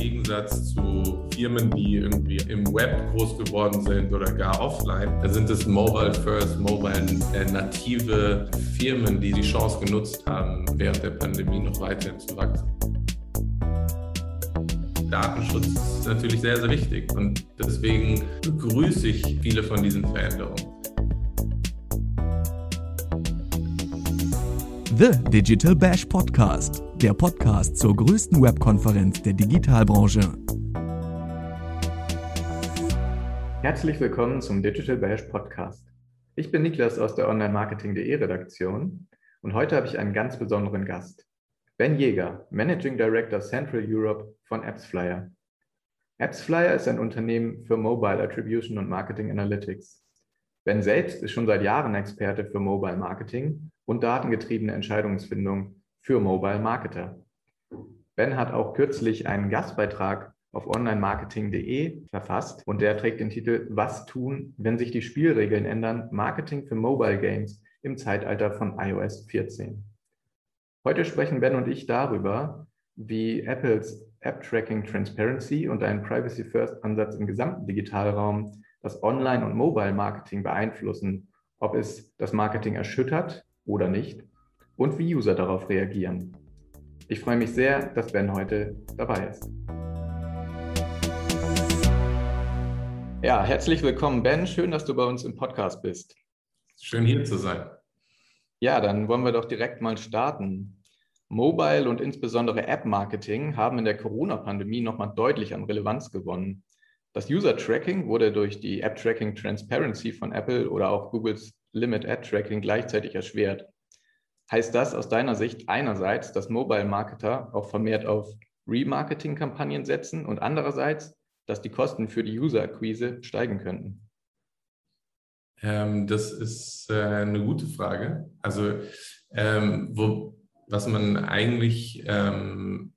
Gegensatz zu Firmen, die irgendwie im Web groß geworden sind oder gar offline, da sind es Mobile First, Mobile äh, native Firmen, die die Chance genutzt haben, während der Pandemie noch weiterhin zu wachsen. Datenschutz ist natürlich sehr, sehr wichtig und deswegen begrüße ich viele von diesen Veränderungen. The Digital Bash Podcast, der Podcast zur größten Webkonferenz der Digitalbranche. Herzlich willkommen zum Digital Bash Podcast. Ich bin Niklas aus der Online-Marketing.de Redaktion und heute habe ich einen ganz besonderen Gast. Ben Jäger, Managing Director Central Europe von AppsFlyer. AppsFlyer ist ein Unternehmen für Mobile Attribution und Marketing Analytics. Ben selbst ist schon seit Jahren Experte für Mobile Marketing und datengetriebene Entscheidungsfindung für Mobile Marketer. Ben hat auch kürzlich einen Gastbeitrag auf onlinemarketing.de verfasst und der trägt den Titel Was tun, wenn sich die Spielregeln ändern? Marketing für Mobile Games im Zeitalter von iOS 14. Heute sprechen Ben und ich darüber, wie Apples App Tracking Transparency und ein Privacy First Ansatz im gesamten Digitalraum das Online- und Mobile-Marketing beeinflussen, ob es das Marketing erschüttert oder nicht und wie User darauf reagieren. Ich freue mich sehr, dass Ben heute dabei ist. Ja, herzlich willkommen, Ben. Schön, dass du bei uns im Podcast bist. Schön hier zu sein. Ja, dann wollen wir doch direkt mal starten. Mobile und insbesondere App-Marketing haben in der Corona-Pandemie nochmal deutlich an Relevanz gewonnen. Das User-Tracking wurde durch die App-Tracking Transparency von Apple oder auch Googles Limit Ad Tracking gleichzeitig erschwert. Heißt das aus deiner Sicht einerseits, dass Mobile-Marketer auch vermehrt auf Remarketing-Kampagnen setzen und andererseits, dass die Kosten für die User-Akquise steigen könnten? Ähm, das ist äh, eine gute Frage. Also, ähm, wo, was man eigentlich ähm,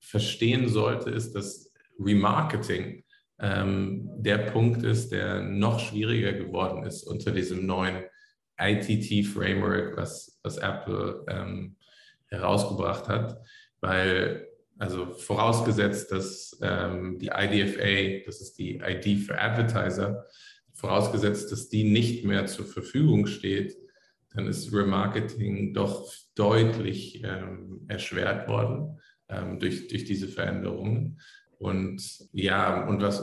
verstehen sollte, ist, dass Remarketing ähm, der Punkt ist, der noch schwieriger geworden ist unter diesem neuen ITT-Framework, was, was Apple ähm, herausgebracht hat, weil also vorausgesetzt, dass ähm, die IDFA, das ist die ID für Advertiser, vorausgesetzt, dass die nicht mehr zur Verfügung steht, dann ist Remarketing doch deutlich ähm, erschwert worden ähm, durch, durch diese Veränderungen. Und ja, und was,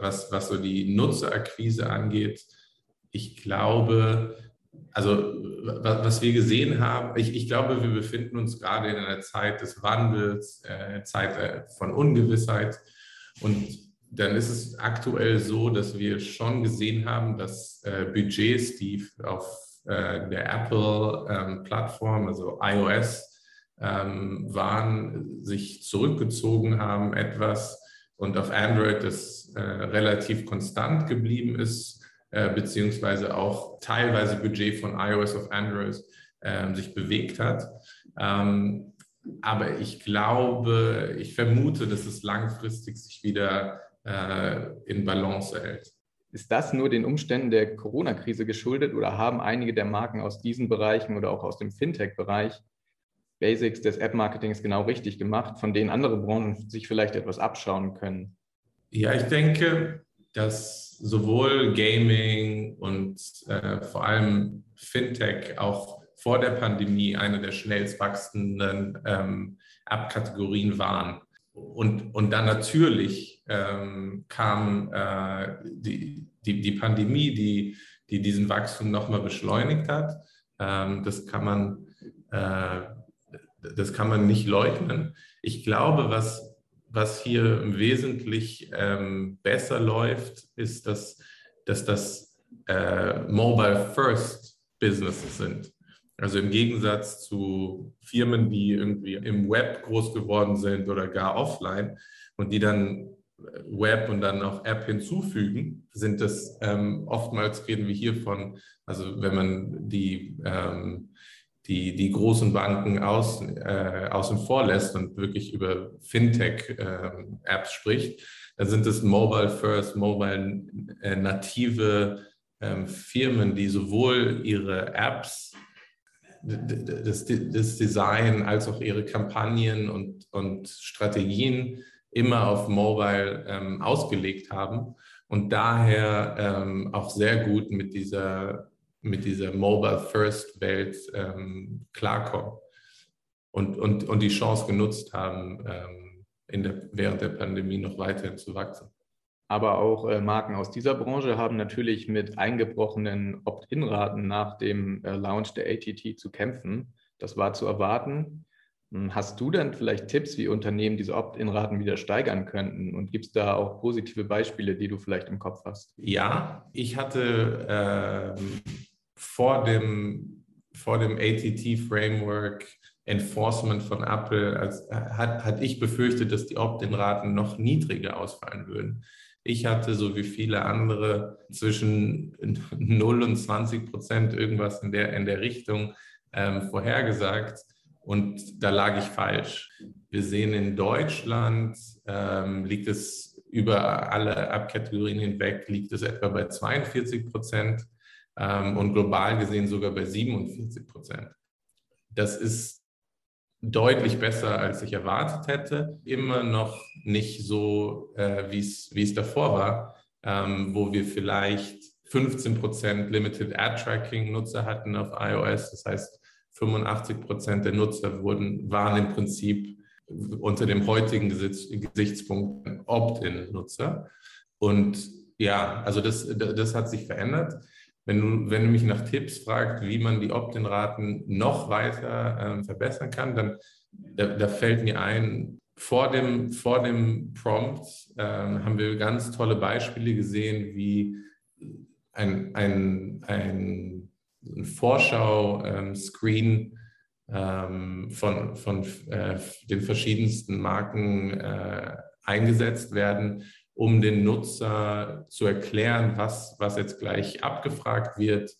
was, was so die Nutzerakquise angeht, ich glaube, also was wir gesehen haben, ich, ich glaube, wir befinden uns gerade in einer Zeit des Wandels, äh, Zeit äh, von Ungewissheit. Und dann ist es aktuell so, dass wir schon gesehen haben, dass äh, Budgets, die auf äh, der Apple-Plattform, ähm, also iOS, ähm, waren, sich zurückgezogen haben etwas und auf Android das äh, relativ konstant geblieben ist, äh, beziehungsweise auch teilweise Budget von iOS auf Android äh, sich bewegt hat. Ähm, aber ich glaube, ich vermute, dass es langfristig sich wieder äh, in Balance hält. Ist das nur den Umständen der Corona-Krise geschuldet oder haben einige der Marken aus diesen Bereichen oder auch aus dem Fintech-Bereich Basics des App-Marketings genau richtig gemacht, von denen andere Branchen sich vielleicht etwas abschauen können? Ja, ich denke, dass sowohl Gaming und äh, vor allem Fintech auch vor der Pandemie eine der schnellst wachsenden ähm, App-Kategorien waren. Und, und dann natürlich ähm, kam äh, die, die, die Pandemie, die, die diesen Wachstum nochmal beschleunigt hat. Ähm, das kann man äh, das kann man nicht leugnen. Ich glaube, was, was hier im Wesentlichen ähm, besser läuft, ist, dass, dass das äh, Mobile First Businesses sind. Also im Gegensatz zu Firmen, die irgendwie im Web groß geworden sind oder gar offline und die dann Web und dann auch App hinzufügen, sind das ähm, oftmals reden wir hier von, also wenn man die ähm, die, die großen Banken außen, äh, außen vor lässt und wirklich über Fintech-Apps äh, spricht, dann sind es Mobile First, Mobile äh, native ähm, Firmen, die sowohl ihre Apps, das, das Design als auch ihre Kampagnen und, und Strategien immer auf Mobile ähm, ausgelegt haben und daher ähm, auch sehr gut mit dieser, mit dieser Mobile-First-Welt ähm, klarkommen und, und, und die Chance genutzt haben, ähm, in der, während der Pandemie noch weiterhin zu wachsen. Aber auch äh, Marken aus dieser Branche haben natürlich mit eingebrochenen Opt-in-Raten nach dem äh, Launch der ATT zu kämpfen. Das war zu erwarten. Hm, hast du dann vielleicht Tipps, wie Unternehmen diese Opt-in-Raten wieder steigern könnten? Und gibt es da auch positive Beispiele, die du vielleicht im Kopf hast? Ja, ich hatte äh, vor dem, vor dem ATT-Framework Enforcement von Apple, als, hat, hat ich befürchtet, dass die Opt-in-Raten noch niedriger ausfallen würden. Ich hatte, so wie viele andere, zwischen 0 und 20 Prozent irgendwas in der, in der Richtung ähm, vorhergesagt. Und da lag ich falsch. Wir sehen in Deutschland, ähm, liegt es über alle Abkategorien hinweg, liegt es etwa bei 42 Prozent ähm, und global gesehen sogar bei 47 Prozent. Das ist deutlich besser, als ich erwartet hätte. Immer noch nicht so, äh, wie es davor war, ähm, wo wir vielleicht 15 Prozent Limited Ad Tracking Nutzer hatten auf iOS. Das heißt, 85 Prozent der Nutzer wurden, waren im Prinzip unter dem heutigen Gesichtspunkt Opt-in-Nutzer. Und ja, also das, das hat sich verändert. Wenn du, wenn du mich nach Tipps fragst, wie man die Opt-in-Raten noch weiter äh, verbessern kann, dann da, da, fällt mir ein, vor dem, vor dem Prompt äh, haben wir ganz tolle Beispiele gesehen, wie ein, ein, ein ein Vorschau-Screen ähm, von, von äh, den verschiedensten Marken äh, eingesetzt werden, um den Nutzer zu erklären, was, was jetzt gleich abgefragt wird,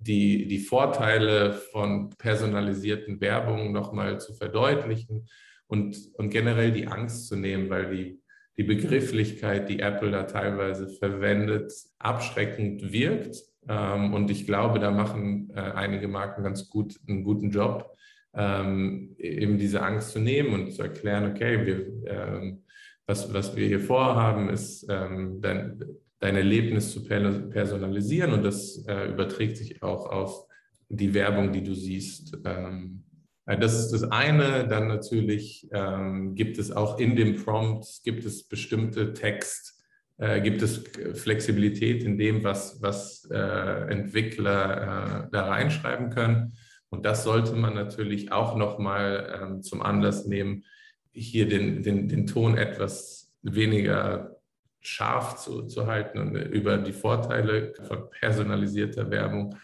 die, die Vorteile von personalisierten Werbungen nochmal zu verdeutlichen und, und generell die Angst zu nehmen, weil die, die Begrifflichkeit, die Apple da teilweise verwendet, abschreckend wirkt. Ähm, und ich glaube, da machen äh, einige Marken ganz gut einen guten Job, ähm, eben diese Angst zu nehmen und zu erklären, okay, wir, ähm, was, was wir hier vorhaben, ist dein, dein Erlebnis zu personalisieren und das äh, überträgt sich auch auf die Werbung, die du siehst. Äh, das ist das eine. Dann natürlich gibt es auch in dem Prompt, gibt es bestimmte Text- äh, gibt es Flexibilität in dem, was, was äh, Entwickler äh, da reinschreiben können. Und das sollte man natürlich auch nochmal ähm, zum Anlass nehmen, hier den, den, den Ton etwas weniger scharf zu, zu halten und über die Vorteile von personalisierter Werbung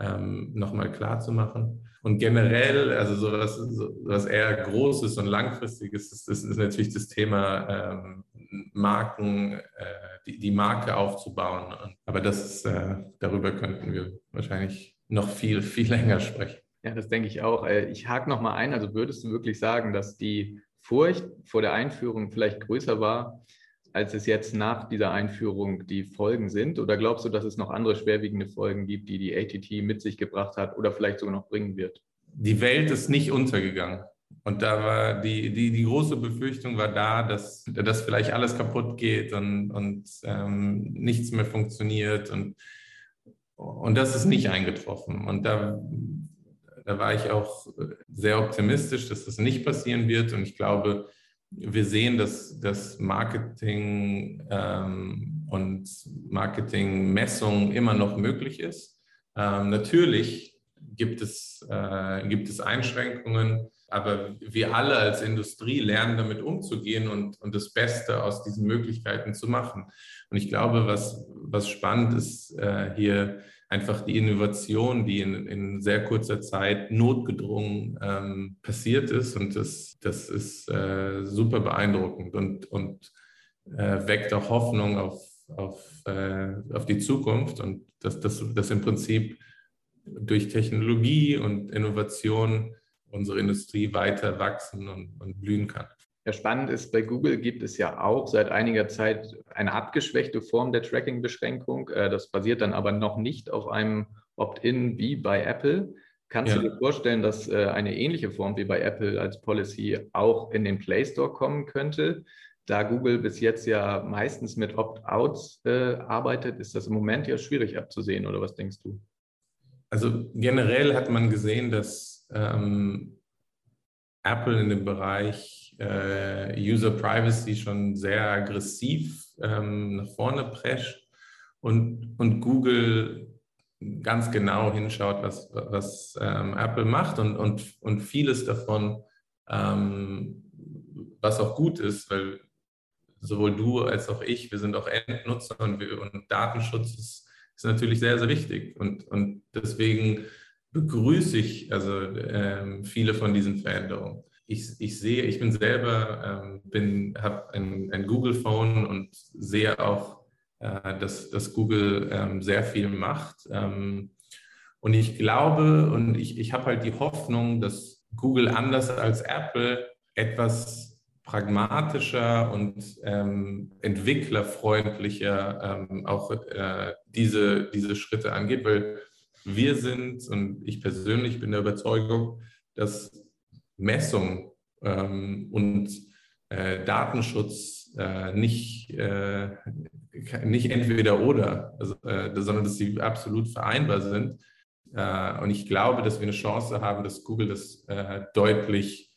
ähm, nochmal klar zu machen. Und generell, also so was, so was eher Großes und Langfristiges ist, das ist natürlich das Thema ähm, Marken, äh, die, die Marke aufzubauen. Aber das ist, äh, darüber könnten wir wahrscheinlich noch viel, viel länger sprechen. Ja, das denke ich auch. Äh, ich hake nochmal ein. Also würdest du wirklich sagen, dass die Furcht vor der Einführung vielleicht größer war, als es jetzt nach dieser Einführung die Folgen sind? Oder glaubst du, dass es noch andere schwerwiegende Folgen gibt, die die ATT mit sich gebracht hat oder vielleicht sogar noch bringen wird? Die Welt ist nicht untergegangen. Und da war die, die, die große Befürchtung war da, dass, dass vielleicht alles kaputt geht und, und ähm, nichts mehr funktioniert. Und, und das ist nicht eingetroffen. Und da, da war ich auch sehr optimistisch, dass das nicht passieren wird. Und ich glaube, wir sehen, dass das Marketing ähm, und Marketingmessung immer noch möglich ist. Ähm, natürlich gibt es, äh, gibt es Einschränkungen aber wir alle als Industrie lernen damit umzugehen und, und das Beste aus diesen Möglichkeiten zu machen. Und ich glaube, was, was spannend ist, äh, hier einfach die Innovation, die in, in sehr kurzer Zeit notgedrungen ähm, passiert ist. Und das, das ist äh, super beeindruckend und, und äh, weckt auch Hoffnung auf, auf, äh, auf die Zukunft und dass das im Prinzip durch Technologie und Innovation unsere Industrie weiter wachsen und, und blühen kann. Ja, spannend ist, bei Google gibt es ja auch seit einiger Zeit eine abgeschwächte Form der Tracking-Beschränkung. Äh, das basiert dann aber noch nicht auf einem Opt-in wie bei Apple. Kannst ja. du dir vorstellen, dass äh, eine ähnliche Form wie bei Apple als Policy auch in den Play Store kommen könnte? da Google bis jetzt ja meistens mit Opt-outs äh, arbeitet, ist das im Moment ja schwierig abzusehen, oder was denkst du? Also generell hat man gesehen, dass ähm, Apple in dem Bereich äh, User Privacy schon sehr aggressiv ähm, nach vorne prescht und, und Google ganz genau hinschaut, was, was ähm, Apple macht und, und, und vieles davon, ähm, was auch gut ist, weil sowohl du als auch ich, wir sind auch Endnutzer und, wir, und Datenschutz ist, ist, natürlich sehr, sehr wichtig. Und, und deswegen begrüße ich also ähm, viele von diesen Veränderungen. Ich, ich sehe, ich bin selber, ähm, habe ein, ein Google-Phone und sehe auch, äh, dass, dass Google ähm, sehr viel macht. Ähm, und ich glaube und ich, ich habe halt die Hoffnung, dass Google anders als Apple etwas pragmatischer und ähm, entwicklerfreundlicher ähm, auch äh, diese, diese Schritte angeht, weil wir sind und ich persönlich bin der Überzeugung, dass Messung ähm, und äh, Datenschutz äh, nicht, äh, nicht entweder oder, also, äh, sondern dass sie absolut vereinbar sind. Äh, und ich glaube, dass wir eine Chance haben, dass Google das deutlich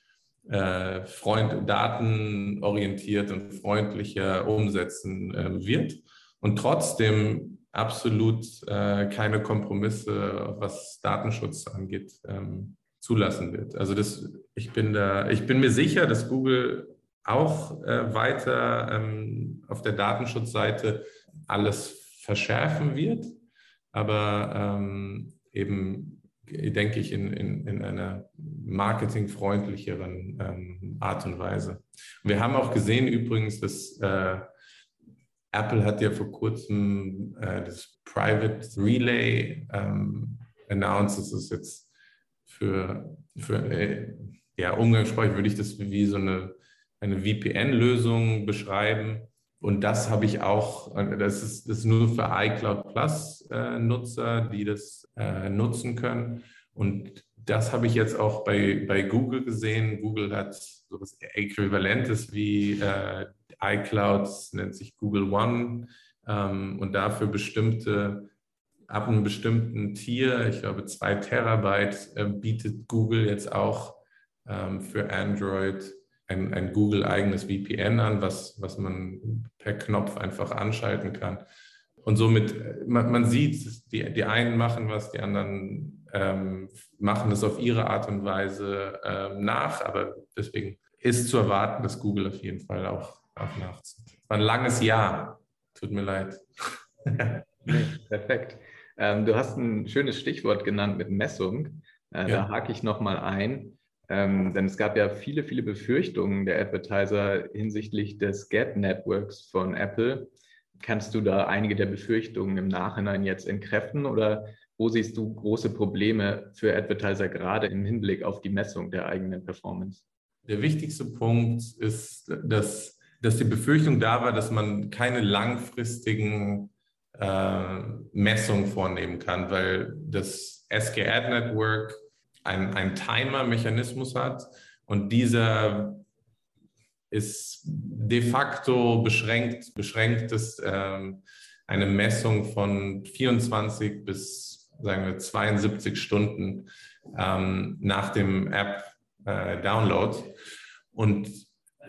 äh, Freund, datenorientiert und freundlicher umsetzen wird und trotzdem absolut keine Kompromisse, was Datenschutz angeht, ähm, zulassen wird. Also das, ich bin da, ich bin mir sicher, dass Google auch äh, weiter ähm, auf der Datenschutzseite alles verschärfen wird, aber ähm, eben denke ich, in, in, in einer marketingfreundlicheren ähm, Art und Weise. wir haben auch gesehen übrigens, dass äh, Apple hat ja vor kurzem äh, das Private Relay ähm, announced. Das ist jetzt für, für äh, ja, umgangssprachlich würde ich das wie so eine, eine VPN-Lösung beschreiben. Und das habe ich auch, das ist, das ist nur für iCloud Plus äh, die das äh, nutzen können. Und das habe ich jetzt auch bei, bei Google gesehen. Google hat so etwas Äquivalentes wie äh, iCloud, nennt sich Google One. Ähm, und dafür bestimmte, ab einem bestimmten Tier, ich glaube zwei Terabyte, äh, bietet Google jetzt auch ähm, für Android ein, ein Google-eigenes VPN an, was, was man per Knopf einfach anschalten kann. Und somit, man, man sieht, die, die einen machen was, die anderen ähm, machen das auf ihre Art und Weise ähm, nach. Aber deswegen ist zu erwarten, dass Google auf jeden Fall auch, auch nachzieht. War ein langes Jahr. Tut mir leid. nee, perfekt. Ähm, du hast ein schönes Stichwort genannt mit Messung. Äh, ja. Da hake ich nochmal ein. Ähm, denn es gab ja viele, viele Befürchtungen der Advertiser hinsichtlich des Gap-Networks von Apple. Kannst du da einige der Befürchtungen im Nachhinein jetzt entkräften oder wo siehst du große Probleme für Advertiser gerade im Hinblick auf die Messung der eigenen Performance? Der wichtigste Punkt ist, dass, dass die Befürchtung da war, dass man keine langfristigen äh, Messungen vornehmen kann, weil das SG-Ad Network ein, Timer-Mechanismus hat und dieser ist de facto beschränkt, beschränkt ist ähm, eine Messung von 24 bis sagen wir 72 Stunden ähm, nach dem App-Download. Äh, und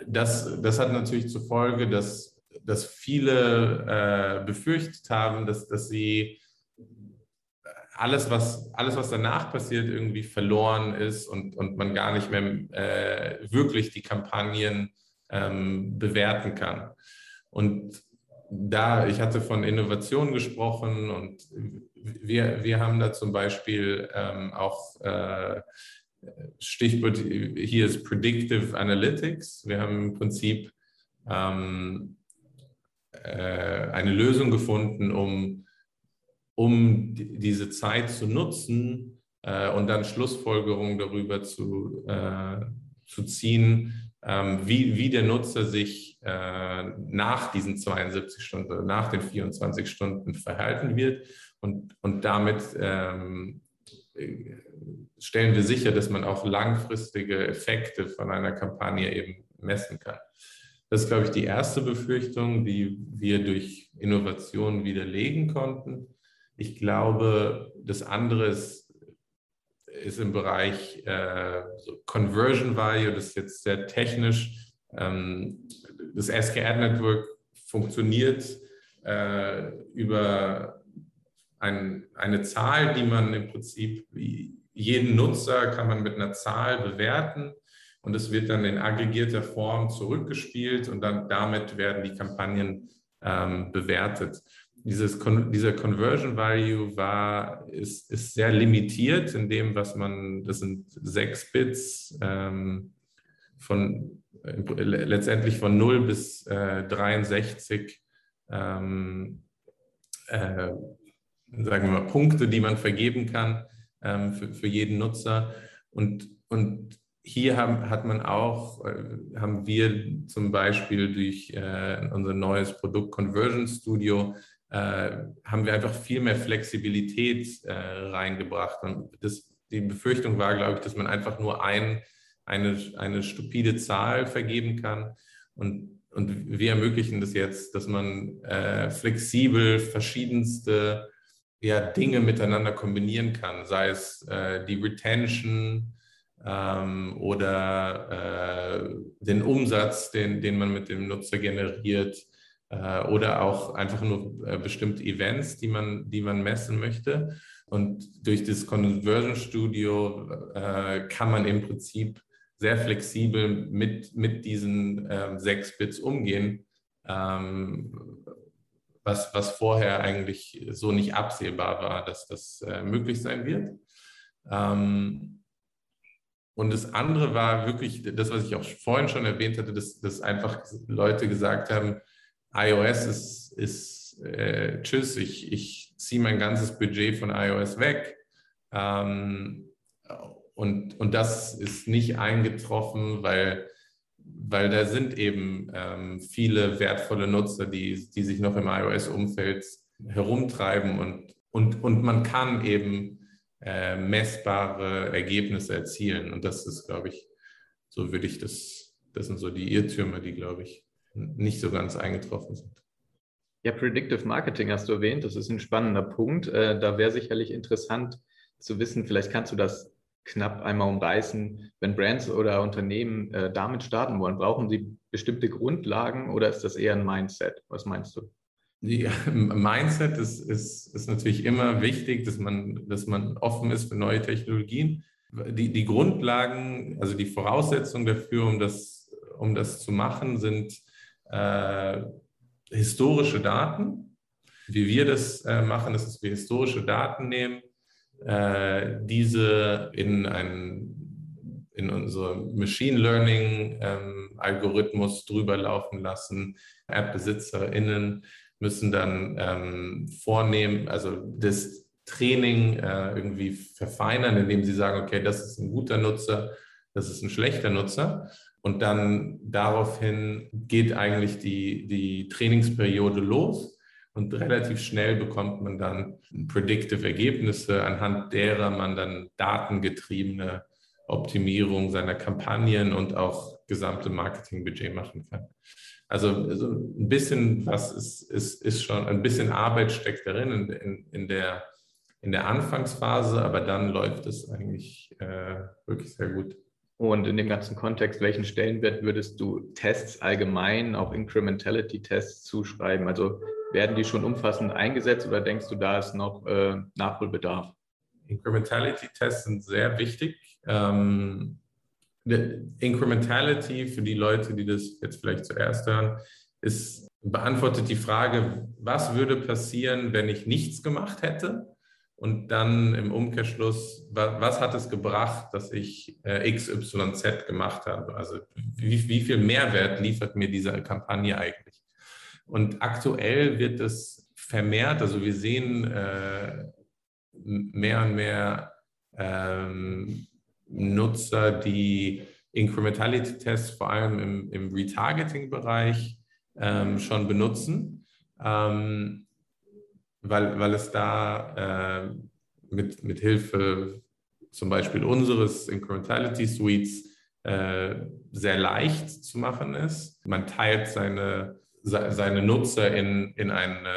das, das hat natürlich zur Folge, dass, dass viele äh, befürchtet haben, dass, dass sie alles, was, alles, was danach passiert, irgendwie verloren ist und, und man gar nicht mehr äh, wirklich die Kampagnen ähm, bewerten kann. Und da, ich hatte von Innovation gesprochen und wir, wir haben da zum Beispiel ähm, auch äh, Stichwort hier ist Predictive Analytics. Wir haben im Prinzip ähm, äh, eine Lösung gefunden, um um diese Zeit zu nutzen äh, und dann Schlussfolgerungen darüber zu, äh, zu ziehen, ähm, wie, wie der Nutzer sich äh, nach diesen 72 Stunden, nach den 24 Stunden verhalten wird. Und, und damit ähm, stellen wir sicher, dass man auch langfristige Effekte von einer Kampagne eben messen kann. Das ist, glaube ich, die erste Befürchtung, die wir durch Innovation widerlegen konnten. Ich glaube, das andere ist, ist im Bereich äh, so Conversion Value, das ist jetzt sehr technisch. Ähm, das SKR Network funktioniert äh, über ein, eine Zahl, die man im Prinzip, jeden Nutzer kann man mit einer Zahl bewerten und es wird dann in aggregierter Form zurückgespielt und dann damit werden die Kampagnen ähm, bewertet. Dieses, dieser Conversion Value war, ist, ist sehr limitiert in dem, was man, das sind sechs Bits ähm, von äh, letztendlich von 0 bis äh, 63 ähm, äh, sagen wir mal, Punkte, die man vergeben kann ähm, für, für jeden Nutzer. Und, und hier haben, hat man auch, äh, haben wir zum Beispiel durch äh, unser neues Produkt Conversion Studio, äh, haben wir einfach viel mehr Flexibilität äh, reingebracht. Und das, die Befürchtung war, glaube ich, dass man einfach nur ein, eine, eine stupide Zahl vergeben kann. Und, und wir ermöglichen das jetzt, dass man äh, flexibel verschiedenste ja, Dinge miteinander kombinieren kann, sei es äh, die Retention, ähm, oder äh, den Umsatz, den, den man mit dem Nutzer generiert äh, oder auch einfach nur äh, bestimmte Events, die man, die man messen möchte. Und durch das Conversion Studio äh, kann man im Prinzip sehr flexibel mit, mit diesen ähm, sechs Bits umgehen, ähm, was, was vorher eigentlich so nicht absehbar war, dass das äh, möglich sein wird. Ähm, und das andere war wirklich das, was ich auch vorhin schon erwähnt hatte, dass, dass einfach Leute gesagt haben, iOS ist, ist äh, tschüss, ich, ich ziehe mein ganzes Budget von iOS weg. Ähm, und, und das ist nicht eingetroffen, weil, weil da sind eben ähm, viele wertvolle Nutzer, die, die sich noch im iOS-Umfeld herumtreiben und, und, und man kann eben äh, messbare Ergebnisse erzielen. Und das ist, glaube ich, so würde ich das, das sind so die Irrtümer, die, glaube ich, nicht so ganz eingetroffen sind. Ja, Predictive Marketing hast du erwähnt, das ist ein spannender Punkt. Äh, da wäre sicherlich interessant zu wissen, vielleicht kannst du das knapp einmal umreißen, wenn Brands oder Unternehmen äh, damit starten wollen, brauchen sie bestimmte Grundlagen oder ist das eher ein Mindset? Was meinst du? Ja, Mindset ist, ist, ist natürlich immer wichtig, dass man, dass man offen ist für neue Technologien. Die, die Grundlagen, also die Voraussetzungen dafür, um das, um das zu machen, sind äh, historische Daten. Wie wir das äh, machen, ist, dass wir historische Daten nehmen, äh, diese in einen in unser Machine Learning ähm, Algorithmus drüber laufen lassen, App-BesitzerInnen müssen dann ähm, vornehmen, also das Training äh, irgendwie verfeinern, indem sie sagen, okay, das ist ein guter Nutzer, das ist ein schlechter Nutzer. Und dann daraufhin geht eigentlich die, die Trainingsperiode los und relativ schnell bekommt man dann predictive Ergebnisse, anhand derer man dann datengetriebene Optimierung seiner Kampagnen und auch gesamte Marketingbudget machen kann. Also, also ein bisschen was ist, ist, ist schon, ein bisschen Arbeit steckt darin in, in, in, der, in der Anfangsphase, aber dann läuft es eigentlich äh, wirklich sehr gut. Und in dem ganzen Kontext, welchen Stellenwert würdest du Tests allgemein, auch Incrementality-Tests zuschreiben? Also werden die schon umfassend eingesetzt oder denkst du, da ist noch äh, Nachholbedarf? Incrementality-Tests sind sehr wichtig. Ähm, Incrementality für die Leute, die das jetzt vielleicht zuerst hören, ist beantwortet die Frage, was würde passieren, wenn ich nichts gemacht hätte? Und dann im Umkehrschluss, was hat es gebracht, dass ich äh, XYZ gemacht habe? Also wie, wie viel Mehrwert liefert mir diese Kampagne eigentlich? Und aktuell wird es vermehrt, also wir sehen äh, mehr und mehr ähm, Nutzer, die Incrementality-Tests vor allem im, im Retargeting-Bereich ähm, schon benutzen, ähm, weil, weil es da äh, mit, mit Hilfe zum Beispiel unseres Incrementality Suites äh, sehr leicht zu machen ist. Man teilt seine, seine Nutzer in, in eine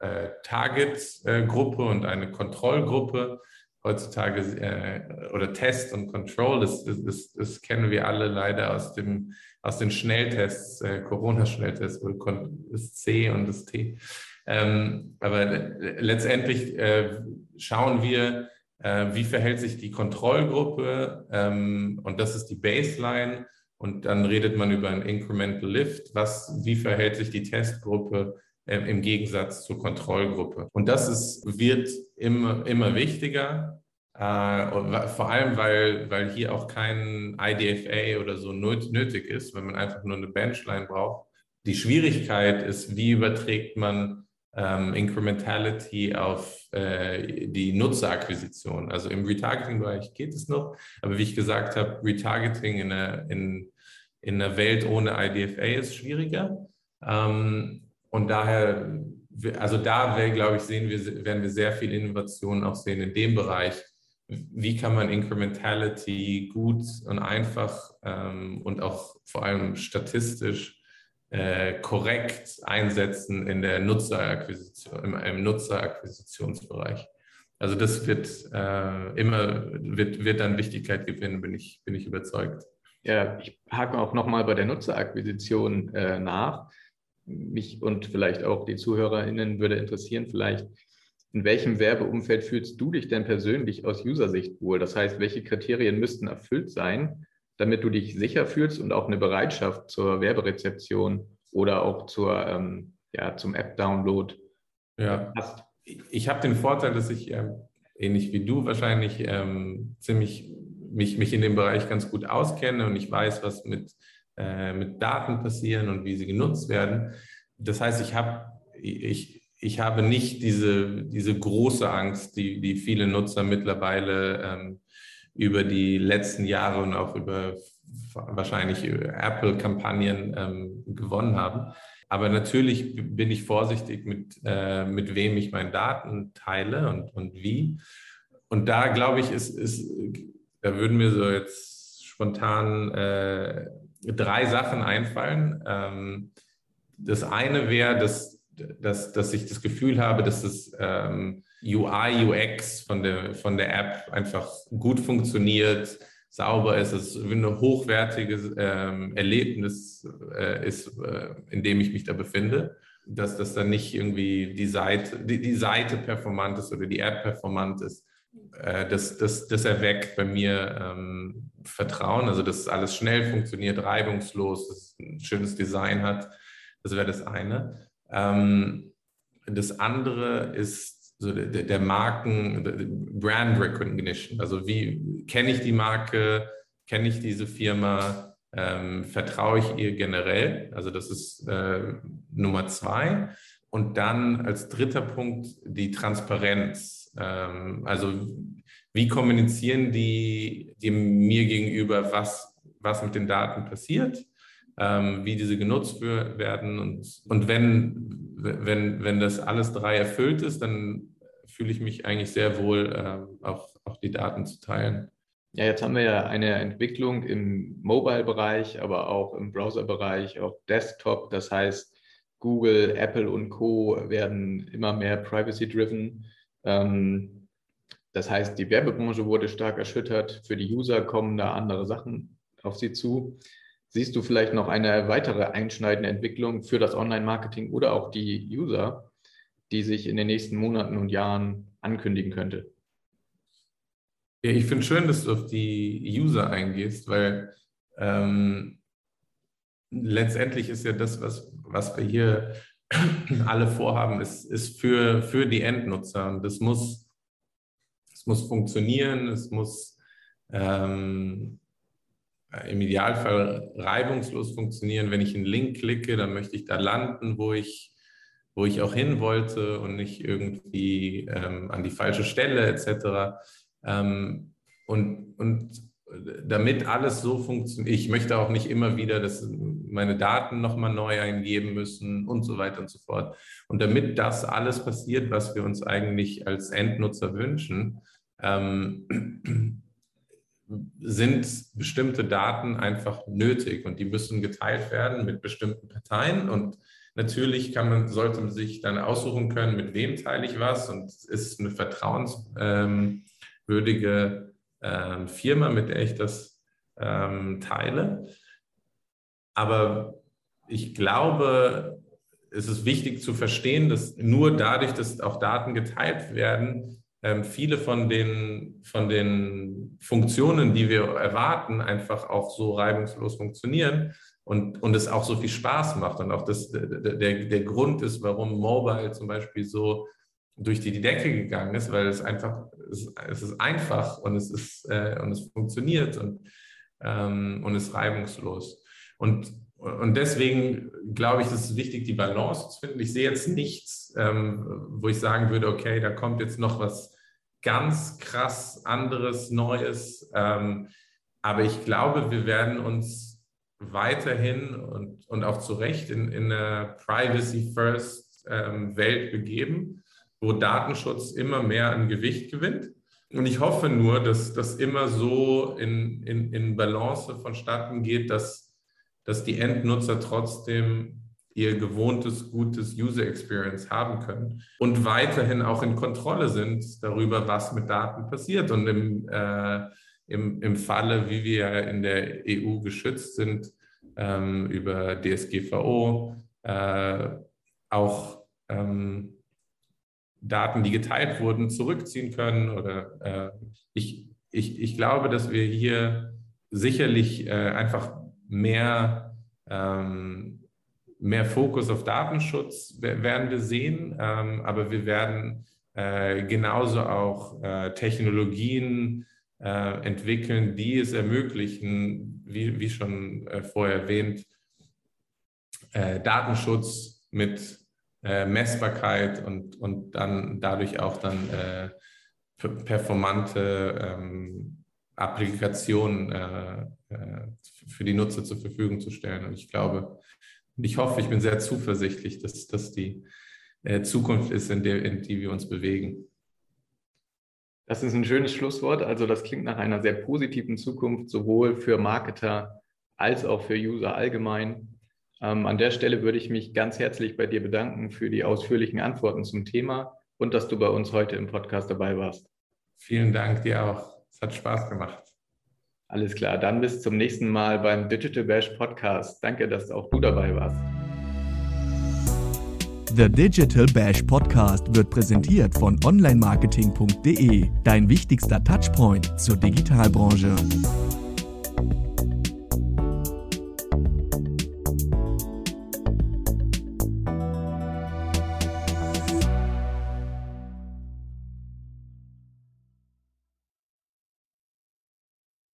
äh, Target-Gruppe und eine Kontrollgruppe heutzutage äh, oder Test und Control, das, das, das, kennen wir alle leider aus, dem, aus den Schnelltests, äh, Corona-Schnelltests, das C und das T. Ähm, aber letztendlich äh, schauen wir, äh, wie verhält sich die Kontrollgruppe ähm, und das ist die Baseline. Und dann redet man über ein Incremental Lift, was, wie verhält sich die Testgruppe im Gegensatz zur Kontrollgruppe. Und das ist, wird immer, immer wichtiger, äh, vor allem, weil, weil hier auch kein IDFA oder so nötig ist, wenn man einfach nur eine Benchline braucht. Die Schwierigkeit ist, wie überträgt man ähm, Incrementality auf äh, die Nutzerakquisition. Also im Retargeting-Bereich geht es noch, aber wie ich gesagt habe, Retargeting in einer, in, in einer Welt ohne IDFA ist schwieriger. Ähm, und daher, also da, glaube ich, sehen wir, werden wir sehr viel Innovation auch sehen in dem Bereich. Wie kann man Incrementality gut und einfach ähm, und auch vor allem statistisch äh, korrekt einsetzen in der Nutzerakquisition, im, im Nutzerakquisitionsbereich. Also das wird äh, immer, wird, wird an Wichtigkeit gewinnen, bin ich, bin ich überzeugt. Ja, ich hake auch nochmal bei der Nutzerakquisition äh, nach mich und vielleicht auch die ZuhörerInnen würde interessieren, vielleicht, in welchem Werbeumfeld fühlst du dich denn persönlich aus User-Sicht wohl? Das heißt, welche Kriterien müssten erfüllt sein, damit du dich sicher fühlst und auch eine Bereitschaft zur Werberezeption oder auch zur, ähm, ja, zum App-Download ja. hast? Ich habe den Vorteil, dass ich äh, ähnlich wie du wahrscheinlich ähm, ziemlich mich, mich in dem Bereich ganz gut auskenne und ich weiß, was mit äh, mit Daten passieren und wie sie genutzt werden. Das heißt, ich habe ich, ich habe nicht diese, diese große Angst, die, die viele Nutzer mittlerweile ähm, über die letzten Jahre und auch über wahrscheinlich Apple-Kampagnen ähm, gewonnen haben. Aber natürlich bin ich vorsichtig, mit, äh, mit wem ich meine Daten teile und, und wie. Und da glaube ich, ist, ist, da würden mir so jetzt spontan äh, drei Sachen einfallen. Ähm, das eine wäre, dass, dass, dass ich das Gefühl habe, dass das ähm, UI, UX von der, von der App einfach gut funktioniert, sauber ist, es ein hochwertiges ähm, Erlebnis äh, ist, äh, in dem ich mich da befinde. Dass das dann nicht irgendwie die Seite, die, die Seite performant ist oder die App performant ist. Äh, das, das, das erweckt bei mir ähm, Vertrauen, also dass alles schnell funktioniert, reibungslos, dass es ein schönes Design hat. Das wäre das eine. Ähm, das andere ist so der, der Marken, Brand Recognition. Also wie kenne ich die Marke, kenne ich diese Firma, ähm, vertraue ich ihr generell? Also das ist äh, Nummer zwei. Und dann als dritter Punkt die Transparenz. Ähm, also wie kommunizieren die, die mir gegenüber, was, was mit den Daten passiert, ähm, wie diese genutzt werden. Und, und wenn, wenn, wenn das alles drei erfüllt ist, dann fühle ich mich eigentlich sehr wohl, äh, auch, auch die Daten zu teilen. Ja, jetzt haben wir ja eine Entwicklung im Mobile-Bereich, aber auch im Browser-Bereich, auch Desktop. Das heißt, Google, Apple und Co. werden immer mehr privacy-driven. Ähm, das heißt, die Werbebranche wurde stark erschüttert. Für die User kommen da andere Sachen auf sie zu. Siehst du vielleicht noch eine weitere einschneidende Entwicklung für das Online-Marketing oder auch die User, die sich in den nächsten Monaten und Jahren ankündigen könnte? Ja, ich finde schön, dass du auf die User eingehst, weil ähm, letztendlich ist ja das, was, was wir hier alle vorhaben, ist, ist für, für die Endnutzer. Und das muss muss funktionieren, es muss ähm, im Idealfall reibungslos funktionieren. Wenn ich einen Link klicke, dann möchte ich da landen, wo ich, wo ich auch hin wollte und nicht irgendwie ähm, an die falsche Stelle etc. Ähm, und, und damit alles so funktioniert, ich möchte auch nicht immer wieder das, meine Daten nochmal neu eingeben müssen und so weiter und so fort. Und damit das alles passiert, was wir uns eigentlich als Endnutzer wünschen, ähm, sind bestimmte Daten einfach nötig und die müssen geteilt werden mit bestimmten Parteien und natürlich kann man, sollte man sich dann aussuchen können, mit wem teile ich was und es ist eine vertrauenswürdige ähm, Firma, mit der ich das ähm, teile. Aber ich glaube, es ist wichtig zu verstehen, dass nur dadurch, dass auch Daten geteilt werden, ähm, viele von den, von den Funktionen, die wir erwarten, einfach auch so reibungslos funktionieren und, und es auch so viel Spaß macht. Und auch das, der, der Grund ist, warum Mobile zum Beispiel so durch die Decke gegangen ist, weil es einfach, es, es ist einfach und es ist äh, und es funktioniert und, ähm, und ist reibungslos. Und, und deswegen glaube ich, ist es wichtig, die Balance zu finden. Ich sehe jetzt nichts, ähm, wo ich sagen würde, okay, da kommt jetzt noch was ganz krass anderes, Neues. Ähm, aber ich glaube, wir werden uns weiterhin und, und auch zu Recht in, in eine Privacy-First-Welt ähm, begeben, wo Datenschutz immer mehr an Gewicht gewinnt. Und ich hoffe nur, dass das immer so in, in, in Balance vonstatten geht, dass, dass die Endnutzer trotzdem ihr gewohntes, gutes User Experience haben können und weiterhin auch in Kontrolle sind darüber, was mit Daten passiert. Und im, äh, im, im Falle, wie wir in der EU geschützt sind, ähm, über DSGVO, äh, auch ähm, Daten, die geteilt wurden, zurückziehen können. Oder äh, ich, ich, ich glaube, dass wir hier sicherlich äh, einfach mehr ähm, mehr Fokus auf Datenschutz werden wir sehen, ähm, aber wir werden äh, genauso auch äh, Technologien äh, entwickeln, die es ermöglichen, wie, wie schon vorher erwähnt, Datenschutz mit Messbarkeit und, und dann dadurch auch dann performante ähm, Applikationen für die Nutzer zur Verfügung zu stellen. Und ich glaube, ich hoffe, ich bin sehr zuversichtlich, dass das die äh, Zukunft ist, in, der, in die wir uns bewegen. Das ist ein schönes Schlusswort. Also das klingt nach einer sehr positiven Zukunft, sowohl für Marketer als auch für User allgemein. Ähm, an der Stelle würde ich mich ganz herzlich bei dir bedanken für die ausführlichen Antworten zum Thema und dass du bei uns heute im Podcast dabei warst. Vielen Dank dir auch. Es hat Spaß gemacht. Alles klar, dann bis zum nächsten Mal beim Digital Bash Podcast. Danke, dass auch du dabei warst. The Digital Bash Podcast wird präsentiert von onlinemarketing.de, dein wichtigster Touchpoint zur Digitalbranche.